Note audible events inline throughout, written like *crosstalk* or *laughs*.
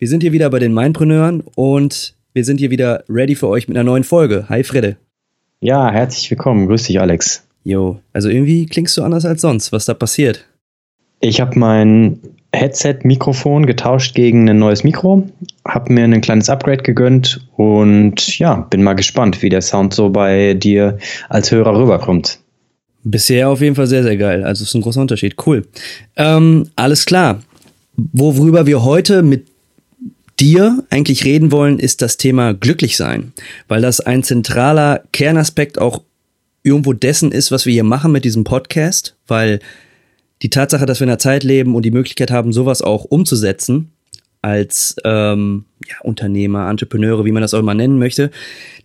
wir sind hier wieder bei den Mindpreneuren und wir sind hier wieder ready für euch mit einer neuen Folge. Hi Fredde. Ja, herzlich willkommen. Grüß dich, Alex. Jo, also irgendwie klingst du anders als sonst. Was da passiert? Ich habe mein Headset-Mikrofon getauscht gegen ein neues Mikro, habe mir ein kleines Upgrade gegönnt und ja, bin mal gespannt, wie der Sound so bei dir als Hörer rüberkommt. Bisher auf jeden Fall sehr, sehr geil. Also ist ein großer Unterschied. Cool. Ähm, alles klar. Worüber wir heute mit dir eigentlich reden wollen, ist das Thema glücklich sein, weil das ein zentraler Kernaspekt auch irgendwo dessen ist, was wir hier machen mit diesem Podcast, weil die Tatsache, dass wir in einer Zeit leben und die Möglichkeit haben, sowas auch umzusetzen, als ähm, ja, Unternehmer, Entrepreneure, wie man das auch immer nennen möchte,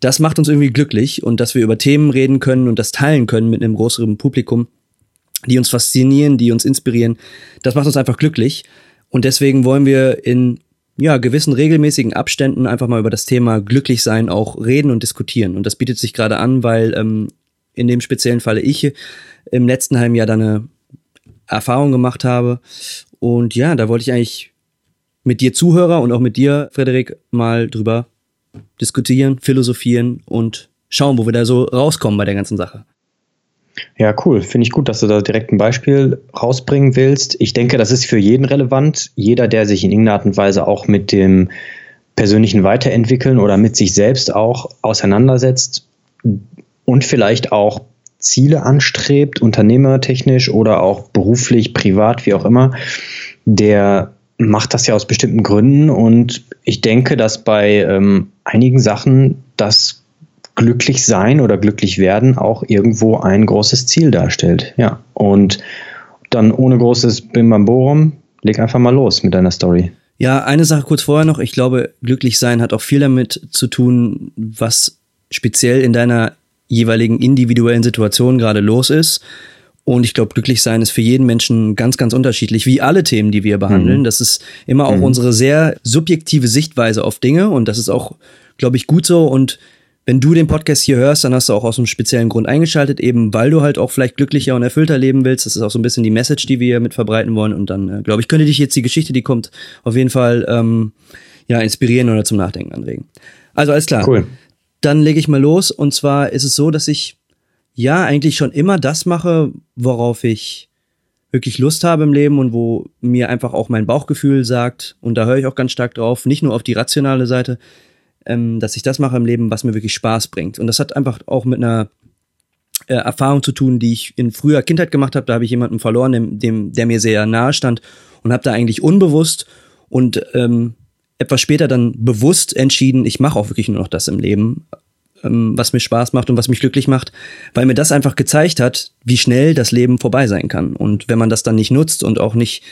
das macht uns irgendwie glücklich. Und dass wir über Themen reden können und das teilen können mit einem größeren Publikum, die uns faszinieren, die uns inspirieren, das macht uns einfach glücklich. Und deswegen wollen wir in ja, gewissen regelmäßigen Abständen einfach mal über das Thema Glücklichsein auch reden und diskutieren. Und das bietet sich gerade an, weil ähm, in dem speziellen Falle ich im letzten halben Jahr da eine Erfahrung gemacht habe. Und ja, da wollte ich eigentlich mit dir Zuhörer und auch mit dir, Frederik, mal drüber diskutieren, philosophieren und schauen, wo wir da so rauskommen bei der ganzen Sache. Ja, cool. Finde ich gut, dass du da direkt ein Beispiel rausbringen willst. Ich denke, das ist für jeden relevant. Jeder, der sich in irgendeiner Art und Weise auch mit dem persönlichen Weiterentwickeln oder mit sich selbst auch auseinandersetzt und vielleicht auch Ziele anstrebt, unternehmertechnisch oder auch beruflich, privat, wie auch immer, der macht das ja aus bestimmten Gründen und ich denke, dass bei ähm, einigen Sachen das glücklich sein oder glücklich werden auch irgendwo ein großes Ziel darstellt. Ja, und dann ohne großes Bimbamborum, leg einfach mal los mit deiner Story. Ja, eine Sache kurz vorher noch. Ich glaube, glücklich sein hat auch viel damit zu tun, was speziell in deiner jeweiligen individuellen Situation gerade los ist. Und ich glaube, glücklich sein ist für jeden Menschen ganz, ganz unterschiedlich, wie alle Themen, die wir behandeln. Mhm. Das ist immer auch mhm. unsere sehr subjektive Sichtweise auf Dinge und das ist auch, glaube ich, gut so. Und wenn du den Podcast hier hörst, dann hast du auch aus einem speziellen Grund eingeschaltet, eben weil du halt auch vielleicht glücklicher und erfüllter leben willst. Das ist auch so ein bisschen die Message, die wir hier mit verbreiten wollen. Und dann, äh, glaube ich, könnte dich jetzt die Geschichte, die kommt, auf jeden Fall ähm, ja inspirieren oder zum Nachdenken anregen. Also alles klar. Cool. Dann lege ich mal los. Und zwar ist es so, dass ich ja eigentlich schon immer das mache, worauf ich wirklich Lust habe im Leben und wo mir einfach auch mein Bauchgefühl sagt, und da höre ich auch ganz stark drauf, nicht nur auf die rationale Seite, ähm, dass ich das mache im Leben, was mir wirklich Spaß bringt. Und das hat einfach auch mit einer äh, Erfahrung zu tun, die ich in früher Kindheit gemacht habe. Da habe ich jemanden verloren, dem, dem, der mir sehr nahe stand und habe da eigentlich unbewusst und ähm, etwas später dann bewusst entschieden, ich mache auch wirklich nur noch das im Leben, ähm, was mir Spaß macht und was mich glücklich macht, weil mir das einfach gezeigt hat, wie schnell das Leben vorbei sein kann. Und wenn man das dann nicht nutzt und auch nicht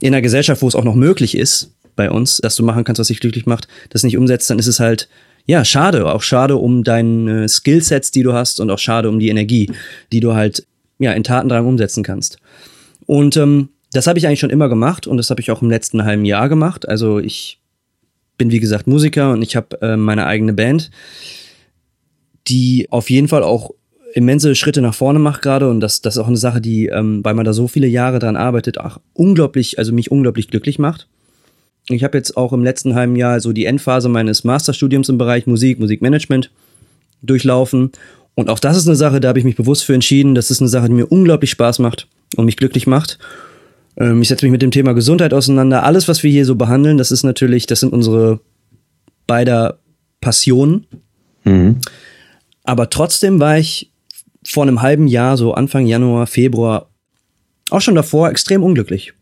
in einer Gesellschaft, wo es auch noch möglich ist, bei uns, dass du machen kannst, was dich glücklich macht, das nicht umsetzt, dann ist es halt, ja, schade. Auch schade um deine Skillsets, die du hast und auch schade um die Energie, die du halt, ja, in Tatendrang umsetzen kannst. Und ähm, das habe ich eigentlich schon immer gemacht und das habe ich auch im letzten halben Jahr gemacht. Also ich bin wie gesagt Musiker und ich habe äh, meine eigene Band, die auf jeden Fall auch immense Schritte nach vorne macht gerade und das, das ist auch eine Sache, die, ähm, weil man da so viele Jahre dran arbeitet, auch unglaublich, also mich unglaublich glücklich macht. Ich habe jetzt auch im letzten halben Jahr so die Endphase meines Masterstudiums im Bereich Musik, Musikmanagement durchlaufen. Und auch das ist eine Sache, da habe ich mich bewusst für entschieden. Das ist eine Sache, die mir unglaublich Spaß macht und mich glücklich macht. Ähm, ich setze mich mit dem Thema Gesundheit auseinander. Alles, was wir hier so behandeln, das ist natürlich, das sind unsere beider Passionen. Mhm. Aber trotzdem war ich vor einem halben Jahr, so Anfang Januar, Februar, auch schon davor extrem unglücklich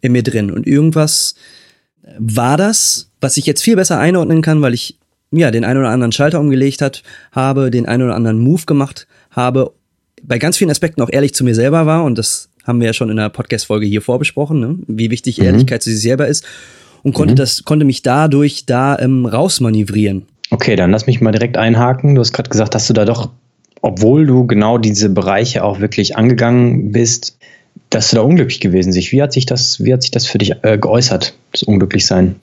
in mir drin. Und irgendwas war das, was ich jetzt viel besser einordnen kann, weil ich ja den einen oder anderen Schalter umgelegt hat, habe, den einen oder anderen Move gemacht habe, bei ganz vielen Aspekten auch ehrlich zu mir selber war und das haben wir ja schon in der Podcast-Folge hier vorbesprochen, ne? wie wichtig mhm. Ehrlichkeit zu sich selber ist. und konnte mhm. das, konnte mich dadurch da ähm, rausmanövrieren. Okay, dann lass mich mal direkt einhaken. Du hast gerade gesagt, dass du da doch, obwohl du genau diese Bereiche auch wirklich angegangen bist, dass du da unglücklich gewesen bist. Wie hat sich das, wie hat sich das für dich äh, geäußert, das Unglücklichsein?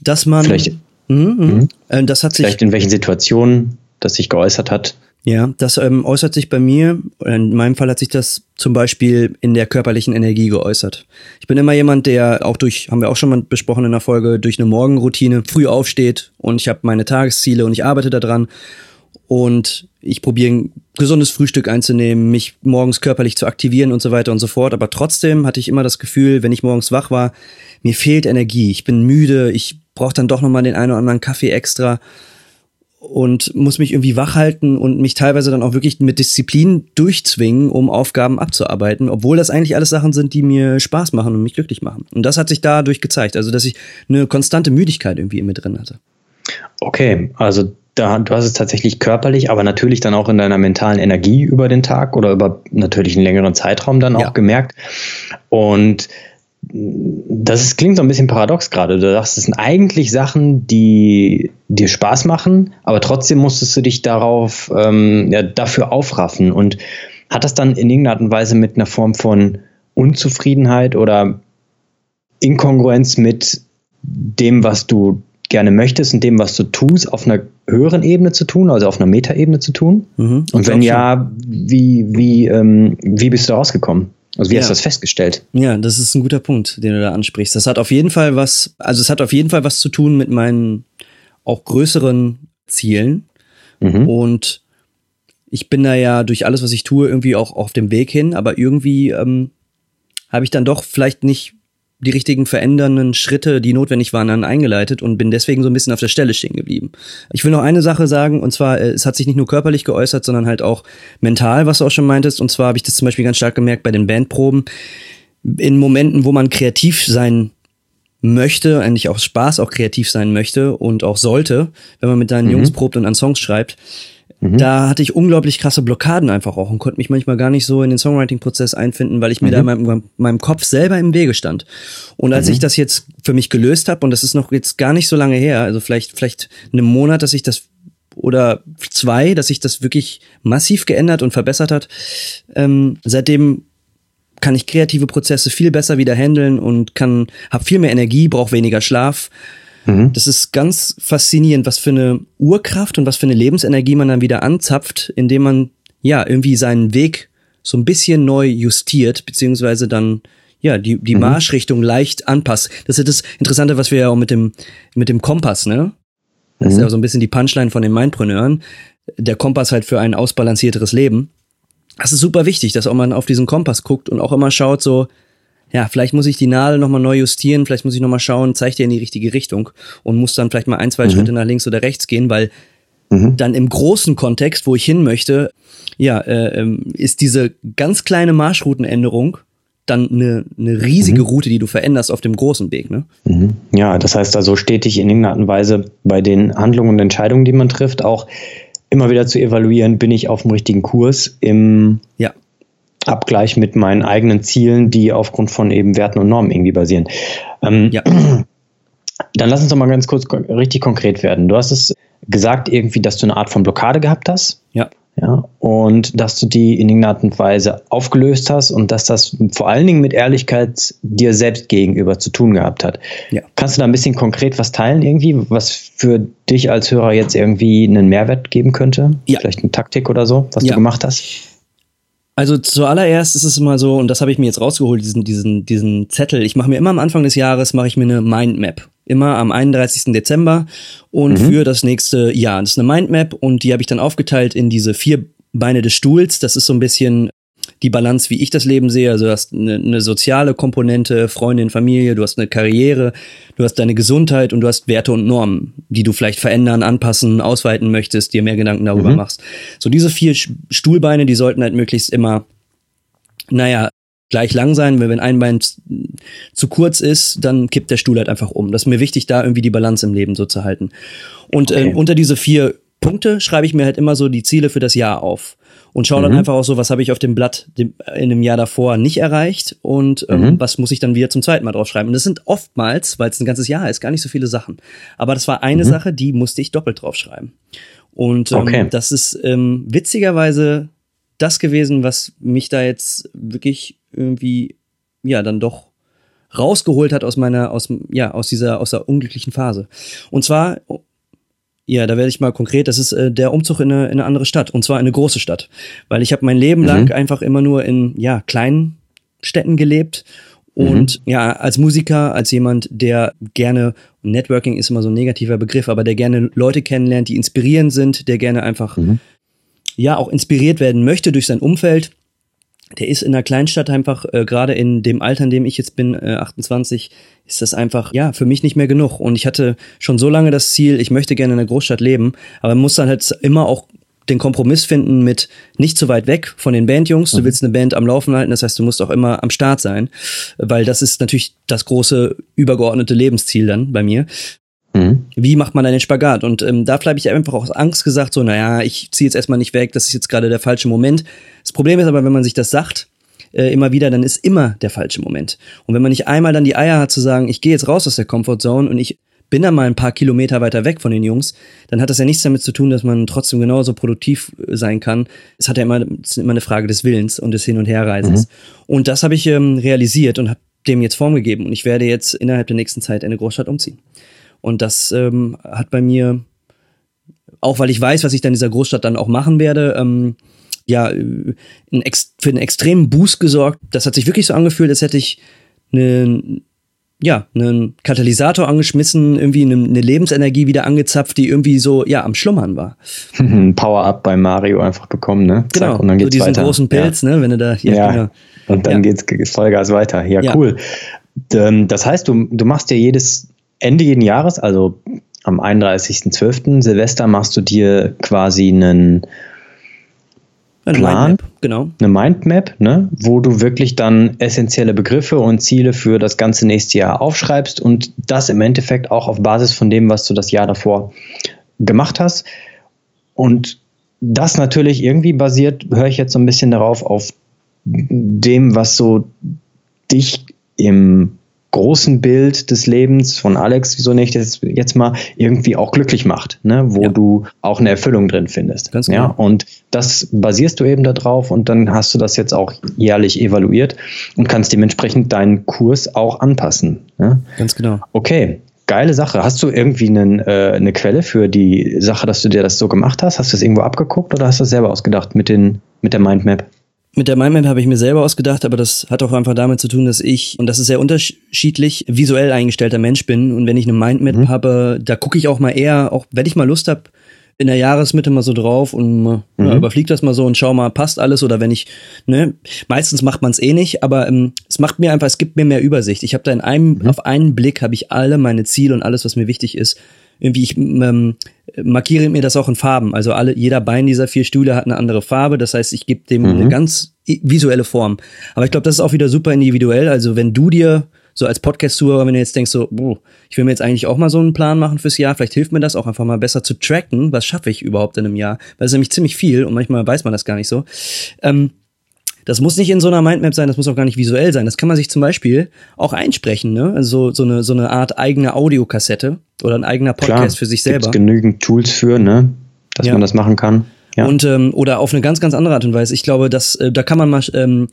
Dass man. Vielleicht, mh, mh, äh, das hat sich. Vielleicht in welchen Situationen das sich geäußert hat? Ja, das ähm, äußert sich bei mir, in meinem Fall hat sich das zum Beispiel in der körperlichen Energie geäußert. Ich bin immer jemand, der auch durch, haben wir auch schon mal besprochen in der Folge, durch eine Morgenroutine früh aufsteht und ich habe meine Tagesziele und ich arbeite daran und ich probiere ein gesundes Frühstück einzunehmen, mich morgens körperlich zu aktivieren und so weiter und so fort. Aber trotzdem hatte ich immer das Gefühl, wenn ich morgens wach war, mir fehlt Energie, ich bin müde, ich brauche dann doch nochmal den einen oder anderen Kaffee extra und muss mich irgendwie wach halten und mich teilweise dann auch wirklich mit Disziplin durchzwingen, um Aufgaben abzuarbeiten, obwohl das eigentlich alles Sachen sind, die mir Spaß machen und mich glücklich machen. Und das hat sich dadurch gezeigt, also dass ich eine konstante Müdigkeit irgendwie in mir drin hatte. Okay, also da, du hast es tatsächlich körperlich, aber natürlich dann auch in deiner mentalen Energie über den Tag oder über natürlich einen längeren Zeitraum dann auch ja. gemerkt. Und das ist, klingt so ein bisschen paradox gerade. Du sagst, es sind eigentlich Sachen, die dir Spaß machen, aber trotzdem musstest du dich darauf, ähm, ja, dafür aufraffen. Und hat das dann in irgendeiner Art und Weise mit einer Form von Unzufriedenheit oder Inkongruenz mit dem, was du gerne möchtest und dem, was du tust, auf einer höheren Ebene zu tun, also auf einer Metaebene zu tun? Mhm, und wenn ja, wie, wie, ähm, wie bist du rausgekommen? Also wie ja. hast du das festgestellt? Ja, das ist ein guter Punkt, den du da ansprichst. Das hat auf jeden Fall was, also es hat auf jeden Fall was zu tun mit meinen auch größeren Zielen. Mhm. Und ich bin da ja durch alles, was ich tue, irgendwie auch auf dem Weg hin, aber irgendwie ähm, habe ich dann doch vielleicht nicht die richtigen verändernden Schritte, die notwendig waren, dann eingeleitet und bin deswegen so ein bisschen auf der Stelle stehen geblieben. Ich will noch eine Sache sagen, und zwar, äh, es hat sich nicht nur körperlich geäußert, sondern halt auch mental, was du auch schon meintest. Und zwar habe ich das zum Beispiel ganz stark gemerkt bei den Bandproben. In Momenten, wo man kreativ sein möchte, eigentlich auch Spaß auch kreativ sein möchte und auch sollte, wenn man mit deinen mhm. Jungs probt und an Songs schreibt, Mhm. Da hatte ich unglaublich krasse Blockaden einfach auch und konnte mich manchmal gar nicht so in den Songwriting-Prozess einfinden, weil ich mir mhm. da in meinem, meinem, Kopf selber im Wege stand. Und als mhm. ich das jetzt für mich gelöst habe, und das ist noch jetzt gar nicht so lange her, also vielleicht, vielleicht einen Monat, dass ich das oder zwei, dass sich das wirklich massiv geändert und verbessert hat. Ähm, seitdem kann ich kreative Prozesse viel besser wieder handeln und kann, habe viel mehr Energie, brauche weniger Schlaf, Mhm. Das ist ganz faszinierend, was für eine Urkraft und was für eine Lebensenergie man dann wieder anzapft, indem man ja irgendwie seinen Weg so ein bisschen neu justiert, beziehungsweise dann ja, die, die mhm. Marschrichtung leicht anpasst. Das ist das Interessante, was wir ja auch mit dem, mit dem Kompass, ne? Das mhm. ist ja so ein bisschen die Punchline von den Mindpreneuren. Der Kompass halt für ein ausbalancierteres Leben. Das ist super wichtig, dass auch man auf diesen Kompass guckt und auch immer schaut so, ja, vielleicht muss ich die Nadel nochmal neu justieren, vielleicht muss ich nochmal schauen, zeigt ihr in die richtige Richtung und muss dann vielleicht mal ein, zwei mhm. Schritte nach links oder rechts gehen, weil mhm. dann im großen Kontext, wo ich hin möchte, ja, äh, ähm, ist diese ganz kleine Marschroutenänderung dann eine, eine riesige mhm. Route, die du veränderst auf dem großen Weg. Ne? Mhm. Ja, das heißt also stetig in irgendeiner Art und Weise bei den Handlungen und Entscheidungen, die man trifft, auch immer wieder zu evaluieren, bin ich auf dem richtigen Kurs im ja. Abgleich mit meinen eigenen Zielen, die aufgrund von eben Werten und Normen irgendwie basieren. Ähm, ja. *clears throat* Dann lass uns doch mal ganz kurz richtig konkret werden. Du hast es gesagt irgendwie, dass du eine Art von Blockade gehabt hast. Ja. Ja, und dass du die in irgendeiner Art und Weise aufgelöst hast und dass das vor allen Dingen mit Ehrlichkeit dir selbst gegenüber zu tun gehabt hat. Ja. Kannst du da ein bisschen konkret was teilen irgendwie, was für dich als Hörer jetzt irgendwie einen Mehrwert geben könnte? Ja. Vielleicht eine Taktik oder so, was du gemacht hast? Also zuallererst ist es immer so, und das habe ich mir jetzt rausgeholt, diesen, diesen, diesen Zettel. Ich mache mir immer am Anfang des Jahres, mache ich mir eine Mindmap. Immer am 31. Dezember und mhm. für das nächste Jahr. Das ist eine Mindmap und die habe ich dann aufgeteilt in diese vier Beine des Stuhls. Das ist so ein bisschen die Balance, wie ich das Leben sehe. Also du hast eine, eine soziale Komponente, Freundin, Familie, du hast eine Karriere, du hast deine Gesundheit und du hast Werte und Normen, die du vielleicht verändern, anpassen, ausweiten möchtest, dir mehr Gedanken darüber mhm. machst. So diese vier Stuhlbeine, die sollten halt möglichst immer, naja, gleich lang sein, weil wenn ein Bein zu kurz ist, dann kippt der Stuhl halt einfach um. Das ist mir wichtig, da irgendwie die Balance im Leben so zu halten. Und äh, okay. äh, unter diese vier Punkte schreibe ich mir halt immer so die Ziele für das Jahr auf und schaue dann mhm. einfach auch so, was habe ich auf dem Blatt in einem Jahr davor nicht erreicht und ähm, mhm. was muss ich dann wieder zum zweiten Mal draufschreiben. Und das sind oftmals, weil es ein ganzes Jahr ist, gar nicht so viele Sachen. Aber das war eine mhm. Sache, die musste ich doppelt draufschreiben. Und ähm, okay. das ist ähm, witzigerweise das gewesen, was mich da jetzt wirklich irgendwie, ja, dann doch rausgeholt hat aus meiner, aus, ja, aus dieser, aus der unglücklichen Phase. Und zwar, ja, da werde ich mal konkret, das ist äh, der Umzug in eine, in eine andere Stadt, und zwar in eine große Stadt. Weil ich habe mein Leben mhm. lang einfach immer nur in, ja, kleinen Städten gelebt und mhm. ja, als Musiker, als jemand, der gerne, Networking ist immer so ein negativer Begriff, aber der gerne Leute kennenlernt, die inspirierend sind, der gerne einfach, mhm. ja, auch inspiriert werden möchte durch sein Umfeld, der ist in einer Kleinstadt einfach, äh, gerade in dem Alter, in dem ich jetzt bin, äh, 28, ist das einfach, ja, für mich nicht mehr genug. Und ich hatte schon so lange das Ziel, ich möchte gerne in einer Großstadt leben, aber man muss dann halt immer auch den Kompromiss finden mit nicht zu weit weg von den Bandjungs. Du mhm. willst eine Band am Laufen halten, das heißt, du musst auch immer am Start sein, weil das ist natürlich das große übergeordnete Lebensziel dann bei mir. Mhm. Wie macht man einen Spagat? Und ähm, da habe ich einfach aus Angst gesagt, so, naja, ich ziehe jetzt erstmal nicht weg, das ist jetzt gerade der falsche Moment. Das Problem ist aber, wenn man sich das sagt, äh, immer wieder, dann ist immer der falsche Moment. Und wenn man nicht einmal dann die Eier hat zu sagen, ich gehe jetzt raus aus der Comfortzone und ich bin dann mal ein paar Kilometer weiter weg von den Jungs, dann hat das ja nichts damit zu tun, dass man trotzdem genauso produktiv äh, sein kann. Es hat ja immer, ist immer eine Frage des Willens und des Hin- und Herreisens. Mhm. Und das habe ich ähm, realisiert und habe dem jetzt Form gegeben. Und ich werde jetzt innerhalb der nächsten Zeit in eine Großstadt umziehen. Und das ähm, hat bei mir, auch weil ich weiß, was ich dann in dieser Großstadt dann auch machen werde, ähm, ja, ein für einen extremen Boost gesorgt. Das hat sich wirklich so angefühlt, als hätte ich eine, ja, einen Katalysator angeschmissen, irgendwie eine, eine, Lebensenergie wieder angezapft, die irgendwie so, ja, am Schlummern war. *laughs* Power-Up bei Mario einfach bekommen, ne? Zack, genau, und dann geht's so diesen weiter. großen Pilz, ja. ne, wenn du da, ja, ja. Genau. und dann ja. geht's Vollgas weiter. Ja, ja. cool. Ähm, das heißt, du, du machst ja jedes Ende jeden Jahres, also am 31.12. Silvester, machst du dir quasi einen eine Plan, Mindmap, genau. eine Mindmap, ne, wo du wirklich dann essentielle Begriffe und Ziele für das ganze nächste Jahr aufschreibst und das im Endeffekt auch auf Basis von dem, was du das Jahr davor gemacht hast. Und das natürlich irgendwie basiert, höre ich jetzt so ein bisschen darauf, auf dem, was so dich im großen Bild des Lebens von Alex, wieso nicht jetzt, jetzt mal irgendwie auch glücklich macht, ne? wo ja. du auch eine Erfüllung drin findest. Ganz genau. Ja, und das basierst du eben darauf und dann hast du das jetzt auch jährlich evaluiert und kannst dementsprechend deinen Kurs auch anpassen. Ne? Ganz genau. Okay, geile Sache. Hast du irgendwie einen, äh, eine Quelle für die Sache, dass du dir das so gemacht hast? Hast du das irgendwo abgeguckt oder hast du das selber ausgedacht mit, den, mit der Mindmap? Mit der Mindmap habe ich mir selber ausgedacht, aber das hat auch einfach damit zu tun, dass ich, und das ist sehr unterschiedlich, visuell eingestellter Mensch bin. Und wenn ich eine Mindmap mhm. habe, da gucke ich auch mal eher, auch wenn ich mal Lust habe, in der Jahresmitte mal so drauf und mhm. ja, überflieg das mal so und schau mal, passt alles oder wenn ich, ne, meistens macht man es eh nicht, aber ähm, es macht mir einfach, es gibt mir mehr Übersicht. Ich habe da in einem, mhm. auf einen Blick habe ich alle meine Ziele und alles, was mir wichtig ist, irgendwie, ich ähm, markiere mir das auch in Farben. Also alle, jeder Bein dieser vier Stühle hat eine andere Farbe. Das heißt, ich gebe dem mhm. eine ganz visuelle Form. Aber ich glaube, das ist auch wieder super individuell. Also wenn du dir so als Podcast-Zuhörer, wenn du jetzt denkst, so, oh, ich will mir jetzt eigentlich auch mal so einen Plan machen fürs Jahr, vielleicht hilft mir das auch einfach mal besser zu tracken, was schaffe ich überhaupt in einem Jahr, weil es ist nämlich ziemlich viel und manchmal weiß man das gar nicht so. Ähm, das muss nicht in so einer Mindmap sein, das muss auch gar nicht visuell sein. Das kann man sich zum Beispiel auch einsprechen, ne? Also so eine, so eine Art eigene Audiokassette oder ein eigener Podcast Klar, für sich selber. Gibt's genügend Tools für, ne? Dass ja. man das machen kann. Ja. Und ähm, oder auf eine ganz, ganz andere Art und Weise. Ich glaube, dass äh, da kann man mal ähm,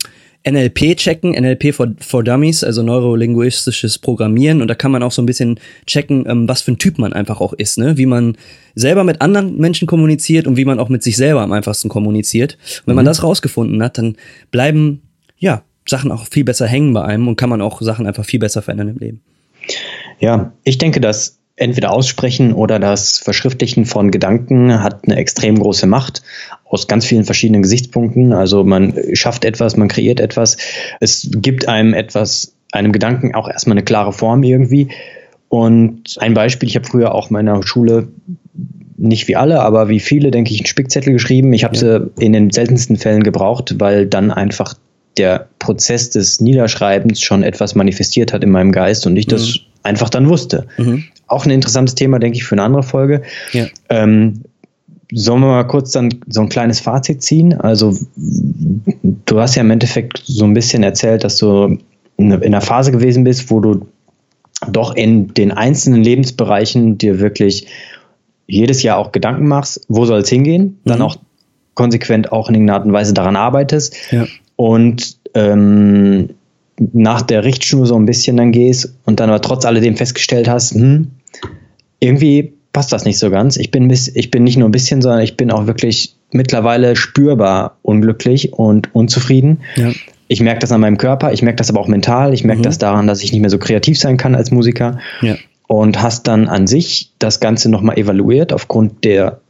NLP checken, NLP for, for Dummies, also neurolinguistisches Programmieren. Und da kann man auch so ein bisschen checken, ähm, was für ein Typ man einfach auch ist, ne? Wie man selber mit anderen Menschen kommuniziert und wie man auch mit sich selber am einfachsten kommuniziert. Und wenn mhm. man das rausgefunden hat, dann bleiben, ja, Sachen auch viel besser hängen bei einem und kann man auch Sachen einfach viel besser verändern im Leben. Ja, ich denke, dass entweder Aussprechen oder das Verschriftlichen von Gedanken hat eine extrem große Macht aus ganz vielen verschiedenen Gesichtspunkten. Also man schafft etwas, man kreiert etwas. Es gibt einem etwas, einem Gedanken auch erstmal eine klare Form irgendwie. Und ein Beispiel, ich habe früher auch meiner Schule nicht wie alle, aber wie viele, denke ich, einen Spickzettel geschrieben. Ich habe ja. sie in den seltensten Fällen gebraucht, weil dann einfach der Prozess des Niederschreibens schon etwas manifestiert hat in meinem Geist und ich das mhm. einfach dann wusste. Mhm. Auch ein interessantes Thema, denke ich, für eine andere Folge. Ja. Ähm, sollen wir mal kurz dann so ein kleines Fazit ziehen? Also, du hast ja im Endeffekt so ein bisschen erzählt, dass du in einer Phase gewesen bist, wo du doch in den einzelnen Lebensbereichen dir wirklich jedes Jahr auch Gedanken machst, wo soll es hingehen, dann mhm. auch konsequent auch in irgendeiner Art und Weise daran arbeitest ja. und ähm, nach der Richtschnur so ein bisschen dann gehst und dann aber trotz alledem festgestellt hast, hm, irgendwie passt das nicht so ganz. Ich bin, ich bin nicht nur ein bisschen, sondern ich bin auch wirklich mittlerweile spürbar unglücklich und unzufrieden. Ja. Ich merke das an meinem Körper, ich merke das aber auch mental, ich merke mhm. das daran, dass ich nicht mehr so kreativ sein kann als Musiker. Ja. Und hast dann an sich das Ganze nochmal evaluiert aufgrund der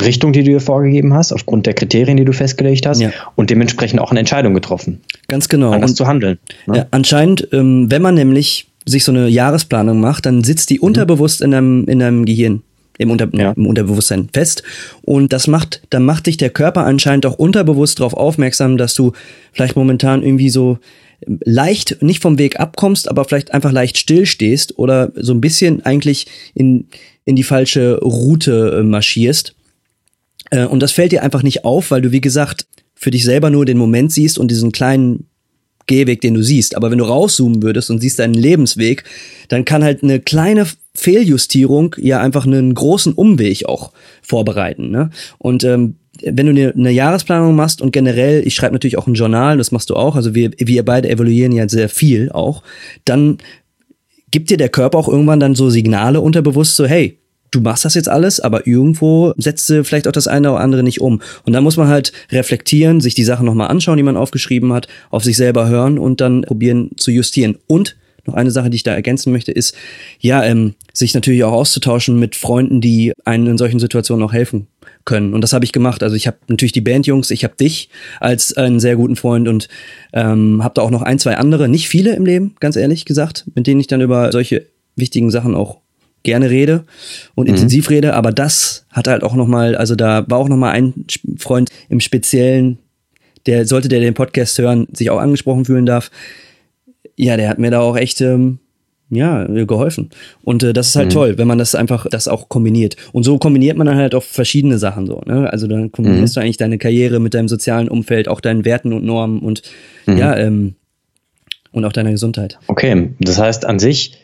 Richtung, die du dir vorgegeben hast, aufgrund der Kriterien, die du festgelegt hast ja. und dementsprechend auch eine Entscheidung getroffen. Ganz genau. Anders und, zu handeln. Ne? Ja, anscheinend, ähm, wenn man nämlich sich so eine Jahresplanung macht, dann sitzt die mhm. unterbewusst in deinem, in deinem Gehirn. Im, Unter ja. im Unterbewusstsein fest. Und das macht, dann macht dich der Körper anscheinend auch unterbewusst darauf aufmerksam, dass du vielleicht momentan irgendwie so leicht nicht vom Weg abkommst, aber vielleicht einfach leicht stillstehst oder so ein bisschen eigentlich in, in die falsche Route äh, marschierst. Äh, und das fällt dir einfach nicht auf, weil du, wie gesagt, für dich selber nur den Moment siehst und diesen kleinen Gehweg, den du siehst. Aber wenn du rauszoomen würdest und siehst deinen Lebensweg, dann kann halt eine kleine Fehljustierung ja einfach einen großen Umweg auch vorbereiten. Ne? Und ähm, wenn du eine, eine Jahresplanung machst und generell, ich schreibe natürlich auch ein Journal, das machst du auch, also wir, wir beide evaluieren ja sehr viel auch, dann gibt dir der Körper auch irgendwann dann so Signale unterbewusst, so hey, du machst das jetzt alles, aber irgendwo setzt du vielleicht auch das eine oder andere nicht um. Und da muss man halt reflektieren, sich die Sachen nochmal anschauen, die man aufgeschrieben hat, auf sich selber hören und dann probieren zu justieren. Und noch eine Sache, die ich da ergänzen möchte, ist, ja, ähm, sich natürlich auch auszutauschen mit Freunden, die einen in solchen Situationen auch helfen können. Und das habe ich gemacht. Also ich habe natürlich die Bandjungs, ich habe dich als einen sehr guten Freund und ähm, habe da auch noch ein, zwei andere, nicht viele im Leben, ganz ehrlich gesagt, mit denen ich dann über solche wichtigen Sachen auch gerne rede und mhm. intensiv rede, aber das hat halt auch nochmal, also da war auch nochmal ein Freund im Speziellen, der sollte der den Podcast hören, sich auch angesprochen fühlen darf. Ja, der hat mir da auch echt ähm, ja, geholfen. Und äh, das ist halt mhm. toll, wenn man das einfach, das auch kombiniert. Und so kombiniert man dann halt auch verschiedene Sachen so. Ne? Also dann kombinierst mhm. du eigentlich deine Karriere mit deinem sozialen Umfeld, auch deinen Werten und Normen und mhm. ja, ähm, und auch deiner Gesundheit. Okay, das heißt an sich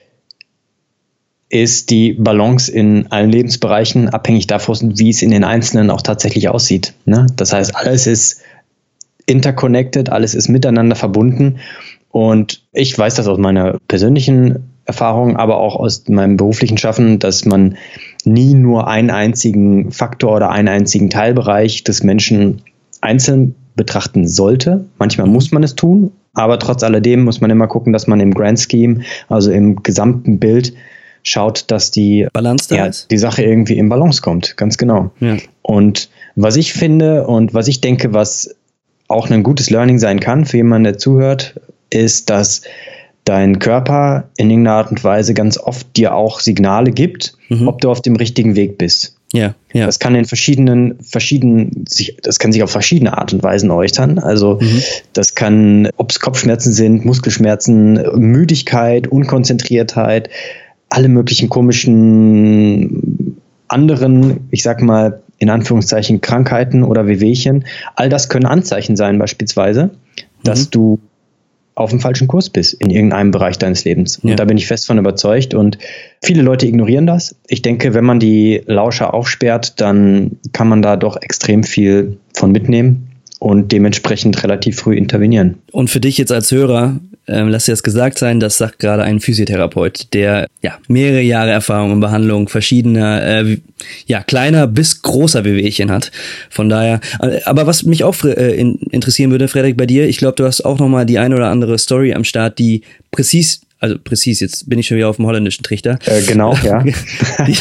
ist die Balance in allen Lebensbereichen abhängig davon, wie es in den Einzelnen auch tatsächlich aussieht. Ne? Das heißt, alles ist interconnected, alles ist miteinander verbunden. Und ich weiß das aus meiner persönlichen Erfahrung, aber auch aus meinem beruflichen Schaffen, dass man nie nur einen einzigen Faktor oder einen einzigen Teilbereich des Menschen einzeln betrachten sollte. Manchmal muss man es tun, aber trotz alledem muss man immer gucken, dass man im Grand Scheme, also im gesamten Bild, schaut, dass die, Balance da ja, ist. die Sache irgendwie in Balance kommt. Ganz genau. Ja. Und was ich finde und was ich denke, was auch ein gutes Learning sein kann für jemanden, der zuhört, ist, dass dein Körper in irgendeiner Art und Weise ganz oft dir auch Signale gibt, mhm. ob du auf dem richtigen Weg bist. Ja, ja. Das kann in verschiedenen, verschiedenen, sich, das kann sich auf verschiedene Art und Weisen äußern. Also mhm. das kann, ob es Kopfschmerzen sind, Muskelschmerzen, Müdigkeit, Unkonzentriertheit, alle möglichen komischen anderen, ich sag mal, in Anführungszeichen Krankheiten oder Wehwehchen, all das können Anzeichen sein beispielsweise, dass mhm. du auf dem falschen Kurs bist in irgendeinem Bereich deines Lebens. Und ja. da bin ich fest von überzeugt. Und viele Leute ignorieren das. Ich denke, wenn man die Lauscher aufsperrt, dann kann man da doch extrem viel von mitnehmen und dementsprechend relativ früh intervenieren. Und für dich jetzt als Hörer, ähm, lass dir das gesagt sein, das sagt gerade ein Physiotherapeut, der ja mehrere Jahre Erfahrung in Behandlung verschiedener, äh, ja kleiner bis großer Wehwehchen hat. Von daher, äh, aber was mich auch äh, in, interessieren würde, Frederik, bei dir, ich glaube, du hast auch noch mal die eine oder andere Story am Start, die präzis also präzis, jetzt bin ich schon wieder auf dem holländischen Trichter. Äh, genau, ja. *laughs* die,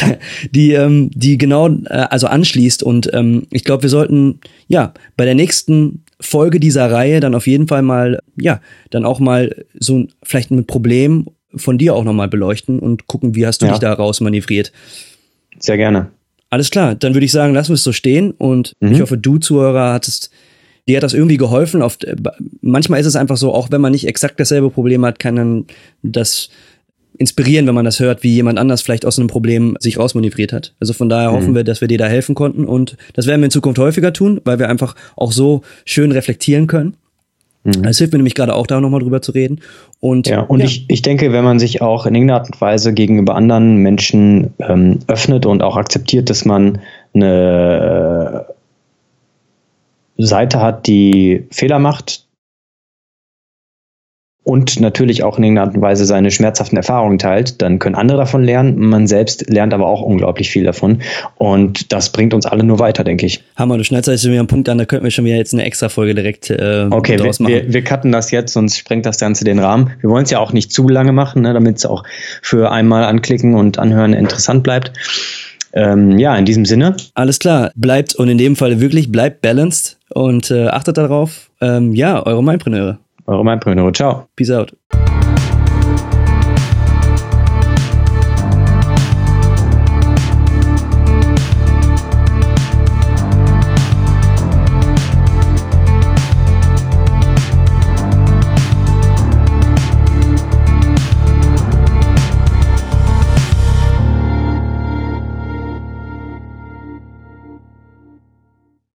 die, ähm, die genau äh, also anschließt. Und ähm, ich glaube, wir sollten ja bei der nächsten Folge dieser Reihe dann auf jeden Fall mal, ja, dann auch mal so vielleicht ein Problem von dir auch nochmal beleuchten und gucken, wie hast du ja. dich da raus manövriert. Sehr gerne. Alles klar, dann würde ich sagen, lassen wir es so stehen und mhm. ich hoffe, du Zuhörer hattest, dir hat das irgendwie geholfen. Oft, manchmal ist es einfach so, auch wenn man nicht exakt dasselbe Problem hat, kann dann das inspirieren, wenn man das hört, wie jemand anders vielleicht aus einem Problem sich rausmanövriert hat. Also von daher mhm. hoffen wir, dass wir dir da helfen konnten und das werden wir in Zukunft häufiger tun, weil wir einfach auch so schön reflektieren können. Mhm. Es hilft mir nämlich gerade auch da nochmal drüber zu reden. Und, ja, und ja. Ich, ich denke, wenn man sich auch in irgendeiner Art und Weise gegenüber anderen Menschen ähm, öffnet und auch akzeptiert, dass man eine Seite hat, die Fehler macht, und natürlich auch in irgendeiner Art und Weise seine schmerzhaften Erfahrungen teilt, dann können andere davon lernen. Man selbst lernt aber auch unglaublich viel davon. Und das bringt uns alle nur weiter, denke ich. Hammer, du schneidest jetzt wieder einen Punkt an, da könnten wir schon wieder jetzt eine extra Folge direkt äh, okay, wir, machen. Wir, wir cutten das jetzt, sonst sprengt das Ganze den Rahmen. Wir wollen es ja auch nicht zu lange machen, ne, damit es auch für einmal anklicken und anhören interessant bleibt. Ähm, ja, in diesem Sinne. Alles klar, bleibt und in dem Fall wirklich bleibt balanced und äh, achtet darauf. Ähm, ja, eure Mindpreneure. Eure Mindpreneure. Ciao. Peace out.